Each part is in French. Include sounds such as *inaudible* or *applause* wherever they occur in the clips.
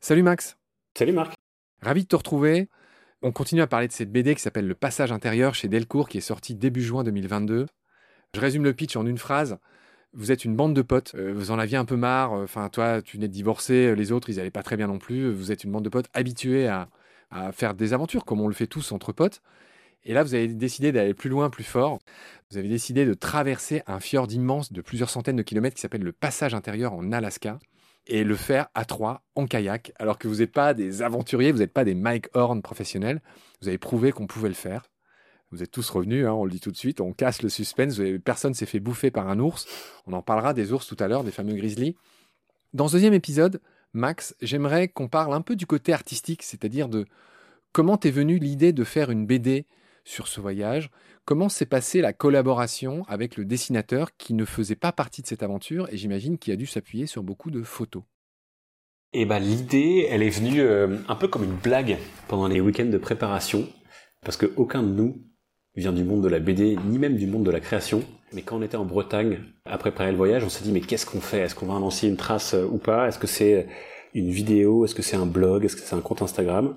Salut Max. Salut Marc. Ravi de te retrouver. On continue à parler de cette BD qui s'appelle Le Passage intérieur chez Delcourt qui est sortie début juin 2022. Je résume le pitch en une phrase. Vous êtes une bande de potes, euh, vous en aviez un peu marre, enfin toi tu venais de divorcer, les autres ils allaient pas très bien non plus, vous êtes une bande de potes habitués à, à faire des aventures comme on le fait tous entre potes. Et là vous avez décidé d'aller plus loin, plus fort. Vous avez décidé de traverser un fjord immense de plusieurs centaines de kilomètres qui s'appelle le Passage intérieur en Alaska et le faire à trois en kayak, alors que vous n'êtes pas des aventuriers, vous n'êtes pas des Mike Horn professionnels. Vous avez prouvé qu'on pouvait le faire. Vous êtes tous revenus, hein, on le dit tout de suite, on casse le suspense. Personne s'est fait bouffer par un ours. On en parlera des ours tout à l'heure, des fameux grizzlies. Dans ce deuxième épisode, Max, j'aimerais qu'on parle un peu du côté artistique, c'est-à-dire de comment t'es venue l'idée de faire une BD sur ce voyage, comment s'est passée la collaboration avec le dessinateur qui ne faisait pas partie de cette aventure et j'imagine qu'il a dû s'appuyer sur beaucoup de photos? Eh ben l'idée, elle est venue euh, un peu comme une blague pendant les week-ends de préparation, parce que aucun de nous vient du monde de la BD, ni même du monde de la création. Mais quand on était en Bretagne, à préparer le voyage, on s'est dit mais qu'est-ce qu'on fait? Est-ce qu'on va lancer une trace euh, ou pas? Est-ce que c'est une vidéo? Est-ce que c'est un blog? Est-ce que c'est un compte Instagram?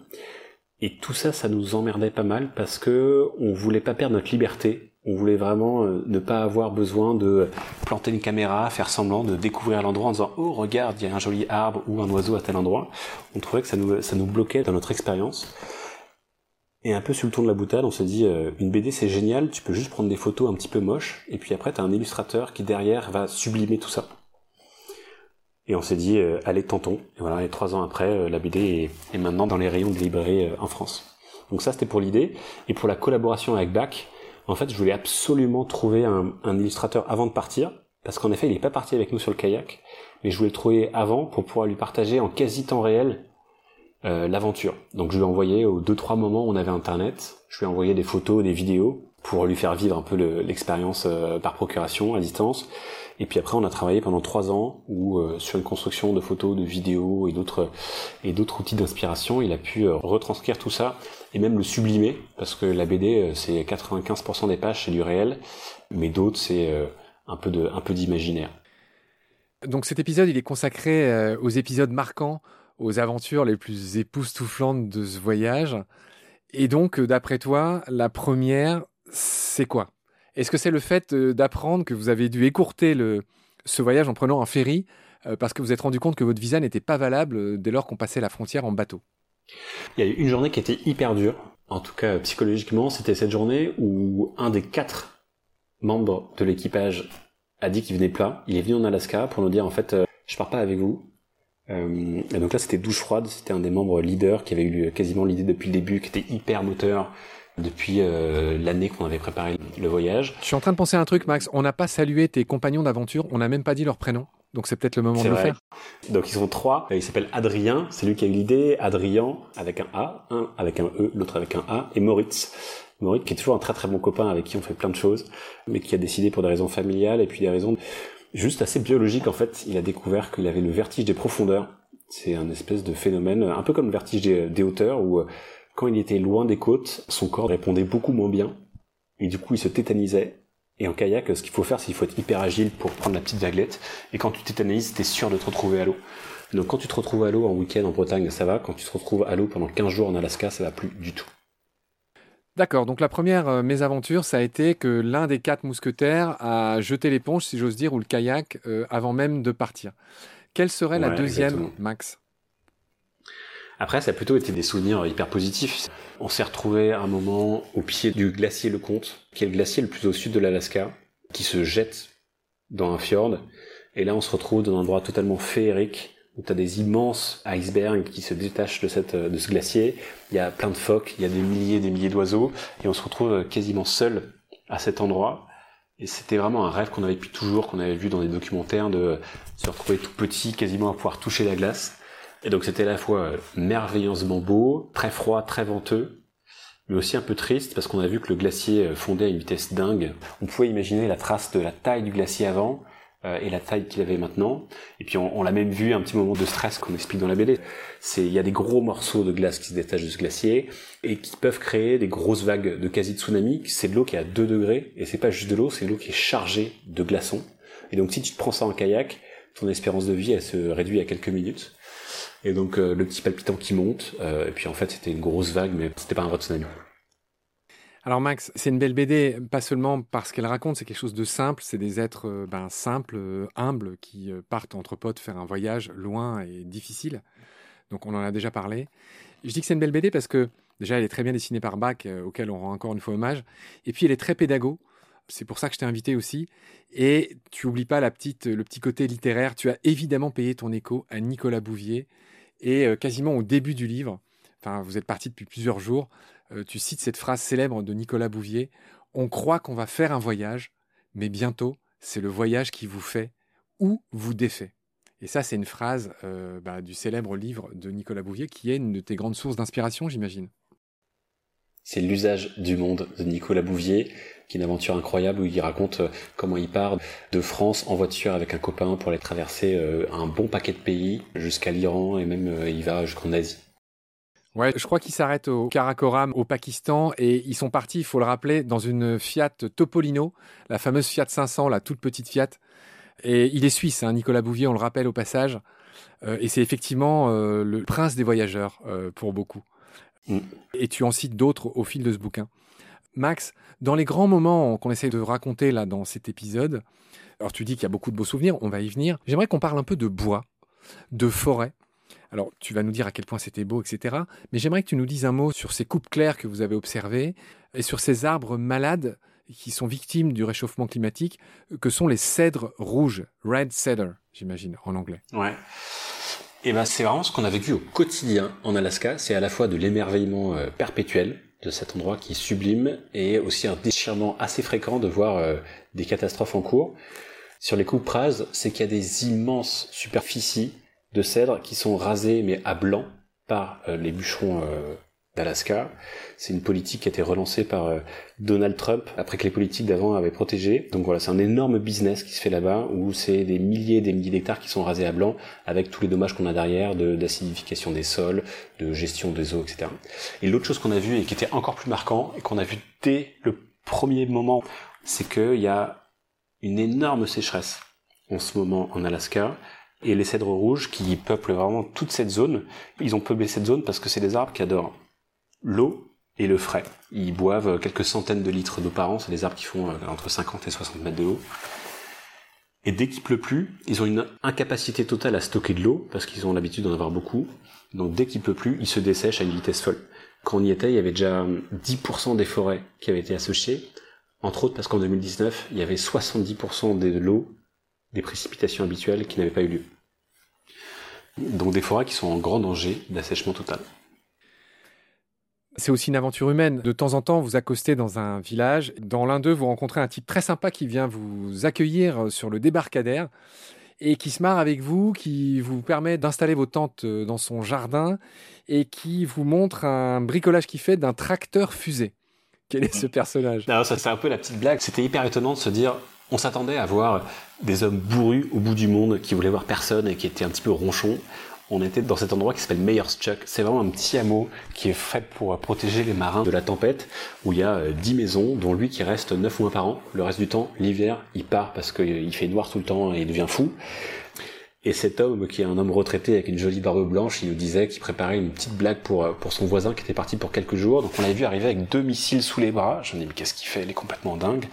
Et tout ça, ça nous emmerdait pas mal parce que on voulait pas perdre notre liberté. On voulait vraiment euh, ne pas avoir besoin de planter une caméra, faire semblant de découvrir l'endroit en disant oh regarde il y a un joli arbre ou un oiseau à tel endroit. On trouvait que ça nous ça nous bloquait dans notre expérience. Et un peu sur le ton de la boutade, on s'est dit, euh, une BD c'est génial, tu peux juste prendre des photos un petit peu moches, et puis après t'as un illustrateur qui derrière va sublimer tout ça. Et on s'est dit, euh, allez, tentons. Et voilà, et trois ans après, euh, la BD est, maintenant dans les rayons de librairie en France. Donc ça, c'était pour l'idée. Et pour la collaboration avec Bach, en fait, je voulais absolument trouver un, un illustrateur avant de partir, parce qu'en effet, il n'est pas parti avec nous sur le kayak, mais je voulais le trouver avant pour pouvoir lui partager en quasi temps réel euh, l'aventure. Donc je lui ai envoyé aux deux trois moments où on avait internet, je lui ai envoyé des photos, des vidéos pour lui faire vivre un peu l'expérience euh, par procuration à distance. Et puis après on a travaillé pendant trois ans où euh, sur une construction de photos, de vidéos et d'autres et d'autres outils d'inspiration, il a pu retranscrire tout ça et même le sublimer parce que la BD c'est 95% des pages c'est du réel, mais d'autres c'est un peu de un peu d'imaginaire. Donc cet épisode il est consacré aux épisodes marquants aux aventures les plus époustouflantes de ce voyage. Et donc, euh, d'après toi, la première, c'est quoi? Est-ce que c'est le fait euh, d'apprendre que vous avez dû écourter ce voyage en prenant un ferry euh, parce que vous êtes rendu compte que votre visa n'était pas valable dès lors qu'on passait la frontière en bateau? Il y a eu une journée qui était hyper dure, en tout cas psychologiquement, c'était cette journée où un des quatre membres de l'équipage a dit qu'il venait plat. Il est venu en Alaska pour nous dire en fait, je pars pas avec vous, euh, et donc là, c'était douche froide. C'était un des membres leaders qui avait eu quasiment l'idée depuis le début, qui était hyper moteur depuis euh, l'année qu'on avait préparé le voyage. Je suis en train de penser à un truc, Max. On n'a pas salué tes compagnons d'aventure. On n'a même pas dit leur prénom. Donc c'est peut-être le moment de le faire. Donc ils sont trois. Il s'appelle Adrien, c'est lui qui a eu l'idée. Adrien avec un A, un avec un E, l'autre avec un A, et Moritz. Moritz qui est toujours un très très bon copain avec qui on fait plein de choses, mais qui a décidé pour des raisons familiales et puis des raisons juste assez biologique en fait. Il a découvert qu'il avait le vertige des profondeurs. C'est un espèce de phénomène, un peu comme le vertige des, hauteurs, où euh, quand il était loin des côtes, son corps répondait beaucoup moins bien, et du coup il se tétanisait. Et en kayak, ce qu'il faut faire, c'est qu'il faut être hyper agile pour prendre la petite vaguelette. Et quand tu tétanises, t'es sûr de te retrouver à l'eau. Donc quand tu te retrouves à l'eau en week-end en Bretagne, ça va. Quand tu te retrouves à l'eau pendant 15 jours en Alaska, ça va plus du tout. D'accord, donc la première euh, mésaventure, ça a été que l'un des quatre mousquetaires a jeté l'éponge, si j'ose dire, ou le kayak, euh, avant même de partir. Quelle serait la deuxième, Max? Après, ça a plutôt été des souvenirs hyper positifs. On s'est retrouvé un moment au pied du glacier Le Comte, qui est le glacier le plus au sud de l'Alaska, qui se jette dans un fjord. Et là, on se retrouve dans un endroit totalement féerique, où tu as des immenses icebergs qui se détachent de, cette, de ce glacier. Il y a plein de phoques, il y a des milliers et des milliers d'oiseaux, et on se retrouve quasiment seul à cet endroit. Et c'était vraiment un rêve qu'on avait depuis toujours, qu'on avait vu dans des documentaires, de se retrouver tout petit, quasiment à pouvoir toucher la glace. Et donc c'était à la fois merveilleusement beau, très froid, très venteux, mais aussi un peu triste parce qu'on a vu que le glacier fondait à une vitesse dingue. On pouvait imaginer la trace de la taille du glacier avant, euh, et la taille qu'il avait maintenant. Et puis on, l'a même vu un petit moment de stress qu'on explique dans la BD. C'est il y a des gros morceaux de glace qui se détachent de ce glacier et qui peuvent créer des grosses vagues de quasi tsunami. C'est de l'eau qui est à 2 degrés et c'est pas juste de l'eau, c'est de l'eau qui est chargée de glaçons. Et donc si tu te prends ça en kayak, ton espérance de vie, elle se réduit à quelques minutes. Et donc le petit palpitant qui monte, et puis en fait c'était une grosse vague, mais c'était pas un vrai tsunami. Alors Max, c'est une belle BD, pas seulement parce qu'elle raconte, c'est quelque chose de simple, c'est des êtres euh, ben, simples, euh, humbles, qui euh, partent entre potes faire un voyage loin et difficile. Donc on en a déjà parlé. Je dis que c'est une belle BD parce que déjà elle est très bien dessinée par Bach, auquel on rend encore une fois hommage, et puis elle est très pédago. C'est pour ça que je t'ai invité aussi. Et tu oublies pas le petit côté littéraire. Tu as évidemment payé ton écho à Nicolas Bouvier. Et quasiment au début du livre, vous êtes parti depuis plusieurs jours, euh, tu cites cette phrase célèbre de Nicolas Bouvier On croit qu'on va faire un voyage, mais bientôt, c'est le voyage qui vous fait ou vous défait. Et ça, c'est une phrase euh, bah, du célèbre livre de Nicolas Bouvier, qui est une de tes grandes sources d'inspiration, j'imagine. C'est l'usage du monde de Nicolas Bouvier, qui est une aventure incroyable où il raconte euh, comment il part de France en voiture avec un copain pour aller traverser un bon paquet de pays jusqu'à l'Iran et même il va jusqu'en Asie. Ouais, je crois qu'ils s'arrêtent au Karakoram, au Pakistan, et ils sont partis, il faut le rappeler, dans une Fiat Topolino, la fameuse Fiat 500, la toute petite Fiat. Et il est suisse, hein, Nicolas Bouvier, on le rappelle au passage. Euh, et c'est effectivement euh, le prince des voyageurs euh, pour beaucoup. Mm. Et tu en cites d'autres au fil de ce bouquin. Max, dans les grands moments qu'on essaie de raconter là dans cet épisode, alors tu dis qu'il y a beaucoup de beaux souvenirs, on va y venir. J'aimerais qu'on parle un peu de bois, de forêt, alors, tu vas nous dire à quel point c'était beau, etc. Mais j'aimerais que tu nous dises un mot sur ces coupes claires que vous avez observées et sur ces arbres malades qui sont victimes du réchauffement climatique, que sont les cèdres rouges, red cedar, j'imagine, en anglais. Ouais. Et eh ben, c'est vraiment ce qu'on a vécu au quotidien en Alaska. C'est à la fois de l'émerveillement euh, perpétuel de cet endroit qui est sublime et aussi un déchirement assez fréquent de voir euh, des catastrophes en cours. Sur les coupes rases, c'est qu'il y a des immenses superficies de cèdres qui sont rasés mais à blanc par euh, les bûcherons d'Alaska. C'est une politique qui a été relancée par euh, Donald Trump après que les politiques d'avant avaient protégé. Donc voilà, c'est un énorme business qui se fait là-bas où c'est des milliers et des milliers d'hectares qui sont rasés à blanc avec tous les dommages qu'on a derrière de d'acidification des sols, de gestion des eaux, etc. Et l'autre chose qu'on a vu et qui était encore plus marquant et qu'on a vu dès le premier moment, c'est qu'il y a une énorme sécheresse en ce moment en Alaska et les cèdres rouges qui peuplent vraiment toute cette zone. Ils ont peuplé cette zone parce que c'est des arbres qui adorent l'eau et le frais. Ils boivent quelques centaines de litres d'eau par an. C'est des arbres qui font euh, entre 50 et 60 mètres de l'eau. Et dès qu'il pleut plus, ils ont une incapacité totale à stocker de l'eau parce qu'ils ont l'habitude d'en avoir beaucoup. Donc dès qu'il pleut plus, ils se dessèchent à une vitesse folle. Quand on y était, il y avait déjà 10% des forêts qui avaient été asséchées. Entre autres parce qu'en 2019, il y avait 70% de l'eau des précipitations habituelles qui n'avaient pas eu lieu. Donc des forêts qui sont en grand danger d'assèchement total. C'est aussi une aventure humaine. De temps en temps, vous accostez dans un village. Dans l'un d'eux, vous rencontrez un type très sympa qui vient vous accueillir sur le débarcadère et qui se marre avec vous, qui vous permet d'installer vos tentes dans son jardin et qui vous montre un bricolage qu'il fait d'un tracteur fusée. Quel est ce personnage? Ça, c'est un peu la petite blague. C'était hyper étonnant de se dire on s'attendait à voir des hommes bourrus au bout du monde qui voulaient voir personne et qui étaient un petit peu ronchons. On était dans cet endroit qui s'appelle Chuck. C'est vraiment un petit hameau qui est fait pour protéger les marins de la tempête, où il y a 10 euh, maisons, dont lui qui reste 9 mois par an. Le reste du temps, l'hiver, il part parce qu'il fait noir tout le temps et il devient fou. Et cet homme, qui est un homme retraité avec une jolie barbe blanche, il nous disait qu'il préparait une petite blague pour, euh, pour son voisin qui était parti pour quelques jours. Donc on l'avait vu arriver avec deux missiles sous les bras. Je me dis, mais qu'est-ce qu'il fait? Il est complètement dingue.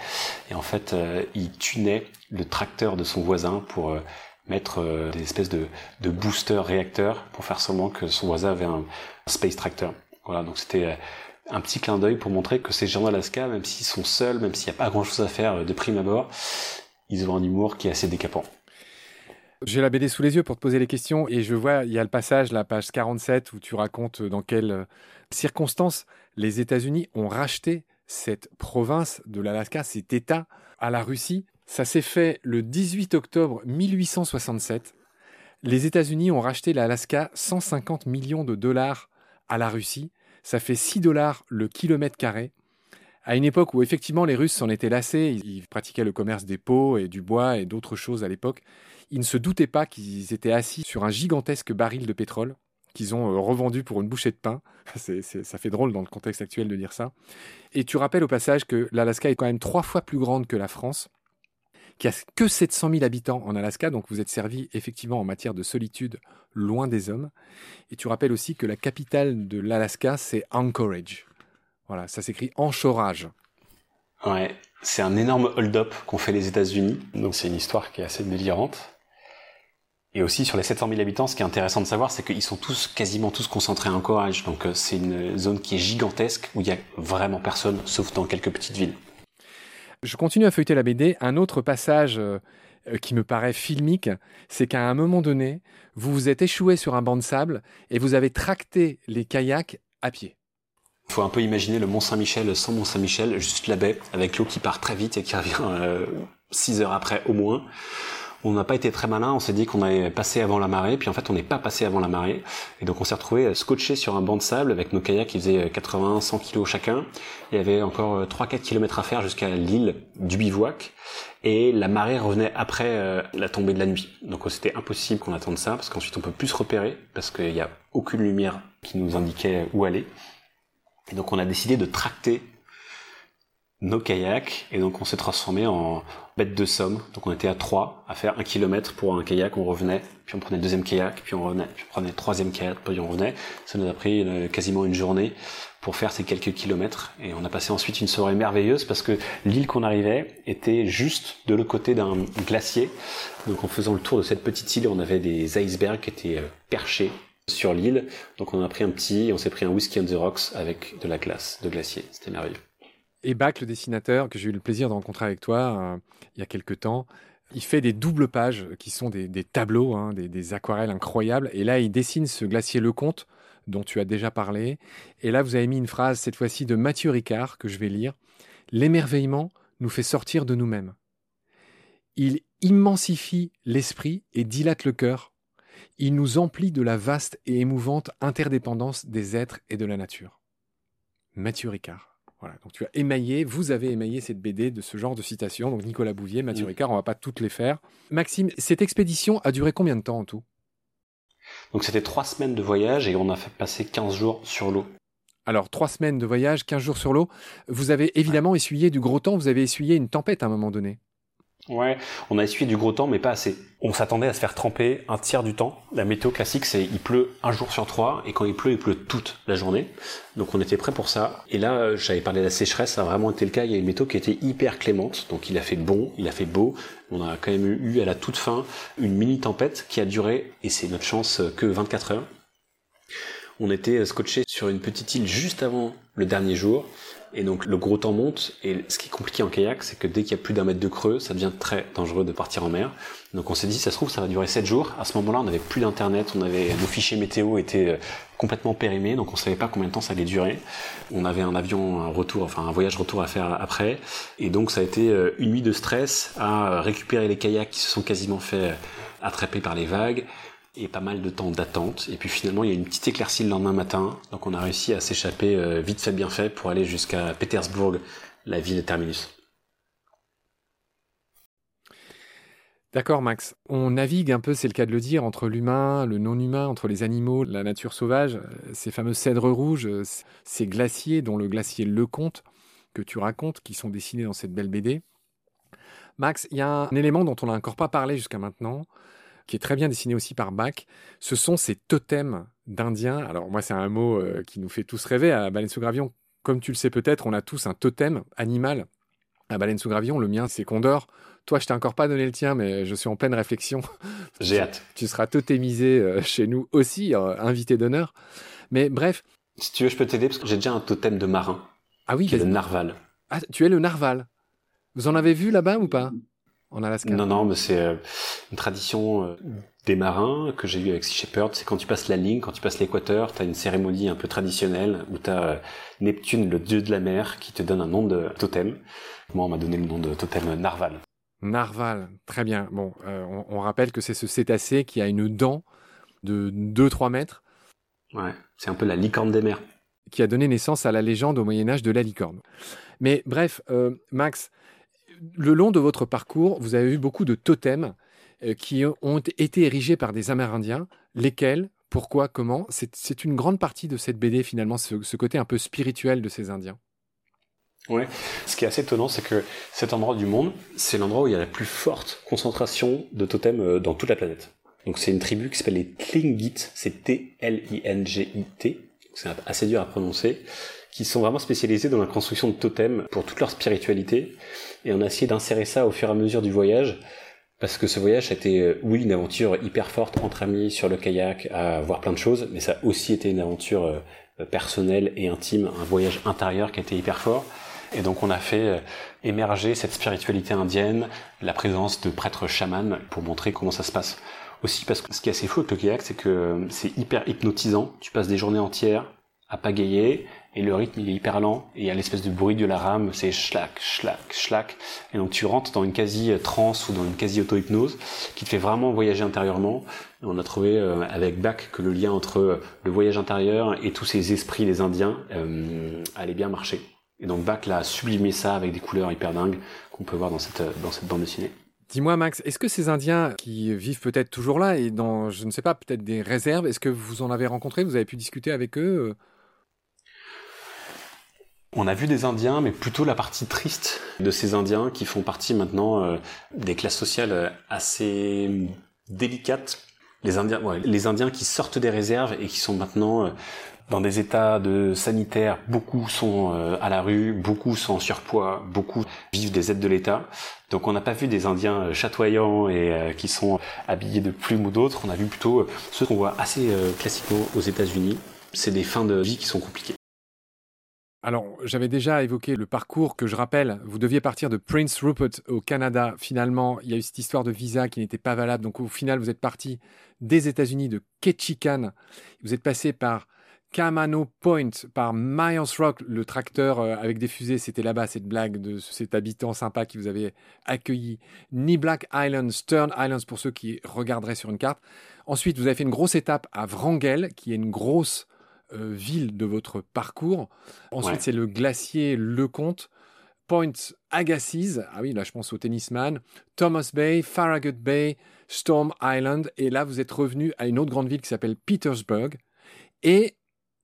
Et en fait, euh, il tunait le tracteur de son voisin pour euh, mettre des espèces de, boosters réacteurs pour faire semblant que son voisin avait un, space tractor. Voilà, donc c'était un petit clin d'œil pour montrer que ces gens d'Alaska, même s'ils sont seuls, même s'il n'y a pas grand-chose à faire de prime abord, ils ont un humour qui est assez décapant. J'ai la BD sous les yeux pour te poser les questions et je vois, il y a le passage, la page 47, où tu racontes dans quelles euh, circonstances les États-Unis ont racheté cette province de l'Alaska, cet État, à la Russie. Ça s'est fait le 18 octobre 1867. Les États-Unis ont racheté l'Alaska 150 millions de dollars à la Russie. Ça fait 6 dollars le kilomètre carré. À une époque où effectivement les Russes s'en étaient lassés, ils pratiquaient le commerce des peaux et du bois et d'autres choses à l'époque. Ils ne se doutaient pas qu'ils étaient assis sur un gigantesque baril de pétrole qu'ils ont euh, revendu pour une bouchée de pain. *laughs* ça fait drôle dans le contexte actuel de dire ça. Et tu rappelles au passage que l'Alaska est quand même trois fois plus grande que la France, qui a que 700 000 habitants en Alaska, donc vous êtes servi effectivement en matière de solitude loin des hommes. Et tu rappelles aussi que la capitale de l'Alaska, c'est Anchorage. Voilà, ça s'écrit Anchorage. Ouais, c'est un énorme hold-up qu'ont fait les États-Unis. Donc c'est une histoire qui est assez délirante. Et aussi sur les 700 000 habitants, ce qui est intéressant de savoir, c'est qu'ils sont tous quasiment tous concentrés à Anchorage. Donc euh, c'est une zone qui est gigantesque où il y a vraiment personne, sauf dans quelques petites villes. Je continue à feuilleter la BD. Un autre passage euh, euh, qui me paraît filmique, c'est qu'à un moment donné, vous vous êtes échoué sur un banc de sable et vous avez tracté les kayaks à pied. Il faut un peu imaginer le Mont Saint-Michel sans Mont Saint-Michel, juste la baie, avec l'eau qui part très vite et qui revient 6 heures après au moins on n'a pas été très malin, on s'est dit qu'on allait passer avant la marée, puis en fait on n'est pas passé avant la marée, et donc on s'est retrouvé scotché sur un banc de sable avec nos kayaks qui faisaient 80-100 kilos chacun. Il y avait encore 3-4 euh, km à faire jusqu'à l'île du bivouac, et la marée revenait après euh, la tombée de la nuit. Donc c'était impossible qu'on attende ça, parce qu'ensuite on peut plus se repérer, parce qu'il n'y a aucune lumière qui nous indiquait où aller. Et donc on a décidé de tracter nos kayaks et donc on s'est transformé en bête de somme. Donc on était à trois à faire un kilomètre pour un kayak, on revenait, puis on prenait le deuxième kayak, puis on revenait, puis on prenait le troisième kayak, puis on revenait. Ça nous a pris euh, quasiment une journée pour faire ces quelques kilomètres et on a passé ensuite une soirée merveilleuse parce que l'île qu'on arrivait était juste de l'autre côté d'un glacier. Donc en faisant le tour de cette petite île, on avait des icebergs qui étaient euh, perchés sur l'île. Donc on a pris un petit, on s'est pris un whisky on the rocks avec de la glace, de glacier. C'était merveilleux. Et Bach, le dessinateur, que j'ai eu le plaisir de rencontrer avec toi euh, il y a quelques temps, il fait des doubles pages qui sont des, tableaux, hein, des, aquarelles incroyables. Et là, il dessine ce glacier Lecomte dont tu as déjà parlé. Et là, vous avez mis une phrase, cette fois-ci de Mathieu Ricard, que je vais lire. L'émerveillement nous fait sortir de nous-mêmes. Il immensifie l'esprit et dilate le cœur. Il nous emplit de la vaste et émouvante interdépendance des êtres et de la nature. Mathieu Ricard. Voilà, donc tu as émaillé, vous avez émaillé cette BD de ce genre de citations. Donc Nicolas Bouvier, Mathieu Ricard, on va pas toutes les faire. Maxime, cette expédition a duré combien de temps en tout? Donc c'était trois semaines de voyage et on a fait passer 15 jours sur l'eau. Alors trois semaines de voyage, 15 jours sur l'eau. Vous avez évidemment essuyé du gros temps, vous avez essuyé une tempête à un moment donné. Ouais, on a essuyé du gros temps, mais pas assez. On s'attendait à se faire tremper un tiers du temps. La météo classique, c'est il pleut un jour sur trois, et quand il pleut, il pleut toute la journée. Donc on était prêt pour ça. Et là, j'avais parlé de la sécheresse, ça a vraiment été le cas. Il y a une météo qui était hyper clémente, donc il a fait bon, il a fait beau. On a quand même eu à la toute fin une mini tempête qui a duré, et c'est notre chance, que 24 heures. On était scotché sur une petite île juste avant le dernier jour. Et donc le gros temps monte, et ce qui est compliqué en kayak, c'est que dès qu'il y a plus d'un mètre de creux, ça devient très dangereux de partir en mer. Donc on s'est dit, ça se trouve, ça va durer 7 jours. À ce moment-là, on n'avait plus d'internet, on avait nos fichiers météo étaient euh, complètement périmés, donc on savait pas combien de temps ça allait durer. On avait un avion retour, enfin un voyage retour à faire après, et donc ça a été euh, une nuit de stress à récupérer les kayaks qui se sont quasiment fait attraper par les vagues, et pas mal de temps d'attente. Et puis finalement, il y a une petite éclaircie le lendemain matin. Donc on a réussi à s'échapper euh, vite fait, bien fait pour aller jusqu'à Pétersbourg, la ville de terminus. D'accord, Max. On navigue un peu, c'est le cas de le dire, entre l'humain, le non-humain, entre les animaux, la nature sauvage, euh, ces fameux cèdres rouges, euh, ces glaciers, dont le glacier Lecomte, que tu racontes, qui sont dessinés dans cette belle BD. Max, il y a un élément dont on n'a encore pas parlé jusqu'à maintenant, qui est très bien dessiné aussi par Bach, ce sont ces totems d'Indiens. Alors moi, c'est un mot euh, qui nous fait tous rêver. À Baleine sous Gravion, comme tu le sais peut-être, on a tous un totem animal. À Baleine sous Gravion, le mien, c'est Condor. Toi, je t'ai encore pas donné le tien, mais je suis en pleine réflexion. *laughs* J'ai hâte. Tu seras totémisé euh, chez nous aussi, euh, invité d'honneur. Mais bref. Si tu veux, je peux t'aider parce que j'ai déjà un totem de marin. Ah oui, qui est le narval. Ah, tu es le narval. Vous en avez vu là-bas ou pas? En Alaska Non, non, mais c'est euh, une tradition euh, des marins que j'ai eu avec Sea Shepherd. C'est quand tu passes la ligne, quand tu passes l'équateur, tu as une cérémonie un peu traditionnelle où tu as euh, Neptune, le dieu de la mer, qui te donne un nom de totem. Moi, on m'a donné le nom de totem Narval. Narval, très bien. Bon, on, on, rappelle que c'est ce cétacé qui a une dent de 2-3 mètres. Ouais, c'est un peu la licorne des mers. Qui a donné naissance à la légende au Moyen Âge de la licorne. Mais bref, Max, le long de votre parcours, vous avez vu beaucoup de totems euh, qui ont été érigés par des Amérindiens. Lesquels? Pourquoi? Comment? C'est une grande partie de cette BD finalement, ce, côté un peu spirituel de ces Indiens. Ouais. Ce qui est assez étonnant, c'est que cet endroit du monde, c'est l'endroit où il y a la plus forte concentration de totems euh, dans toute la planète. Donc c'est une tribu qui s'appelle les Tlingit, c'est T-L-I-N-G-I-T, c'est assez dur à prononcer, qui sont vraiment spécialisés dans la construction de totems pour toute leur spiritualité. Et on a essayé d'insérer ça au fur et à mesure du voyage, parce que ce voyage a été, euh, oui, une aventure hyper forte entre amis sur le kayak, à voir plein de choses, mais ça a aussi été une aventure euh, personnelle et intime, un voyage intérieur qui a été hyper fort. Et donc on a fait euh, émerger cette spiritualité indienne, la présence de prêtres chamans pour montrer comment ça se passe. Aussi parce que ce qui est assez fou avec le kayak, c'est que c'est hyper hypnotisant. Tu passes des journées entières à pagayer et le rythme il est hyper lent et il y a l'espèce de bruit de la rame, c'est schlac, schlac, schlac. Et donc tu rentres dans une quasi transe ou dans une quasi auto-hypnose qui te fait vraiment voyager intérieurement. Et on a trouvé euh, avec Bach que le lien entre le voyage intérieur et tous ces esprits des Indiens euh, allait bien marcher. Et donc Bach l'a sublimé ça avec des couleurs hyper dingues qu'on peut voir dans cette, dans cette bande dessinée. Dis-moi Max, est-ce que ces Indiens qui vivent peut-être toujours là et dans, je ne sais pas, peut-être des réserves, est-ce que vous en avez rencontré, vous avez pu discuter avec eux on a vu des Indiens, mais plutôt la partie triste de ces Indiens qui font partie maintenant euh, des classes sociales euh, assez délicates. Les Indiens, ouais, les Indiens qui sortent des réserves et qui sont maintenant euh, dans des états de sanitaire. Beaucoup sont à la rue, beaucoup sont en surpoids, beaucoup vivent des aides de l'État. Donc on n'a pas vu des Indiens chatoyants et qui sont habillés de plumes ou d'autres. On a vu plutôt ceux qu'on voit assez classiquement aux États-Unis. C'est des fins de vie qui sont compliquées. Alors, j'avais déjà évoqué le parcours que je rappelle. Vous deviez partir de Prince Rupert au Canada. Finalement, il y a eu cette histoire de visa qui n'était pas valable. Donc, au final, vous êtes parti des États-Unis, de Ketchikan. Vous êtes passé par Kamano Point, par Myers Rock, le tracteur euh, avec des fusées. C'était là-bas, cette blague de cet habitant sympa qui vous avait accueilli. Ni Black Island, Stern Islands pour ceux qui regarderaient sur une carte. Ensuite, vous avez fait une grosse étape à Wrangell, qui est une grosse euh, ville de votre parcours. Ensuite, c'est le glacier Lecomte. Point Agassiz, ah oui, là je pense au tennisman, Thomas Bay, Farragut Bay, Storm Island, et là vous êtes revenu à une autre grande ville qui s'appelle Petersburg, et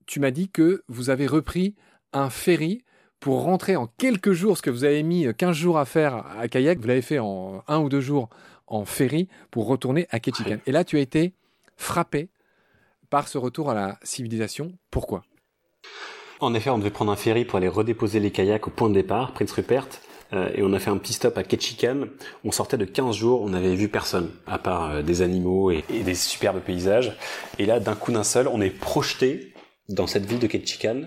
tu m'as dit que vous avez repris un ferry pour rentrer en quelques jours, ce que vous avez mis 15 jours à faire à kayak, vous l'avez fait en un ou deux jours en ferry pour retourner à Ketchikan. Et là tu as été frappé par ce retour à la civilisation. Pourquoi? En effet, on devait prendre un ferry pour aller redéposer les kayaks au point de départ, Prince Rupert. Euh, et on a fait un petit stop à Ketchikan. On sortait de 15 jours, on n'avait vu personne, à part euh, des animaux et, des superbes paysages. Et là, d'un coup d'un seul, on est projeté dans cette ville de Ketchikan,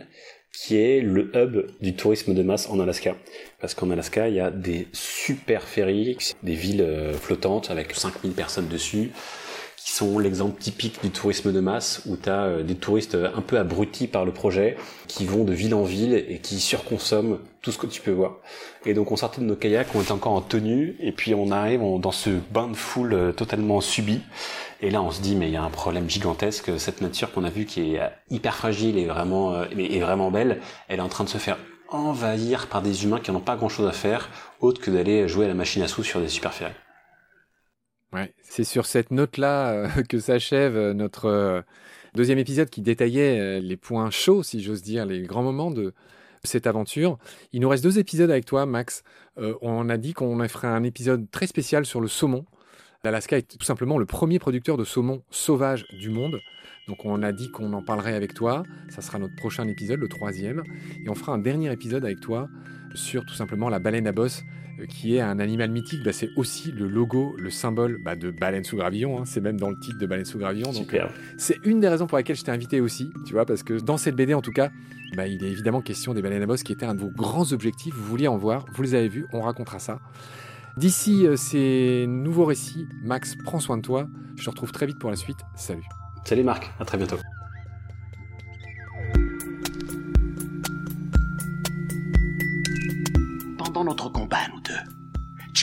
qui est le hub du tourisme de masse en Alaska. Parce qu'en Alaska, il y a des super ferries, des villes euh, flottantes avec 5000 personnes dessus, qui sont l'exemple typique du tourisme de masse, où tu as euh, des touristes un peu abrutis par le projet, qui vont de ville en ville et qui surconsomment tout ce que tu peux voir. Et donc on sortait de nos kayaks, on était encore en tenue, et puis on arrive dans ce bain de foule euh, totalement subi. Et là on se dit mais il y a un problème gigantesque, cette nature qu'on a vue qui est euh, hyper fragile et vraiment, et vraiment belle, elle est en train de se faire envahir par des humains qui n'ont pas grand chose à faire, autre que d'aller jouer à la machine à sous sur des super ferries. Ouais, c'est sur cette note-là euh, que s'achève euh, notre euh, deuxième épisode qui détaillait les points chauds, si j'ose dire, les grands moments de cette aventure. Il nous reste deux épisodes avec toi, Max. on a dit qu'on ferait un épisode très spécial sur le saumon. L'Alaska est tout simplement le premier producteur de saumon sauvage du monde. Donc on a dit qu'on en parlerait avec toi. Ça sera notre prochain épisode, le troisième. Et on fera un dernier épisode avec toi sur tout simplement la baleine à bosse qui est un animal mythique, bah, c'est aussi le logo, le symbole bah, de baleine sous gravillon. Hein. c'est même dans le titre de baleine sous gravillon. Donc, c'est une des raisons pour lesquelles je t'ai invité aussi, tu vois, parce que dans cette BD, en tout cas, bah, il est évidemment question des baleines à bosse qui était un de vos grands objectifs. Vous vouliez en voir, vous les avez vus, on racontera ça. D'ici euh, ces nouveaux récits, Max, prends soin de toi. Je te retrouve très vite pour la suite. Salut. Salut Marc, à très bientôt. Pendant notre combat, nous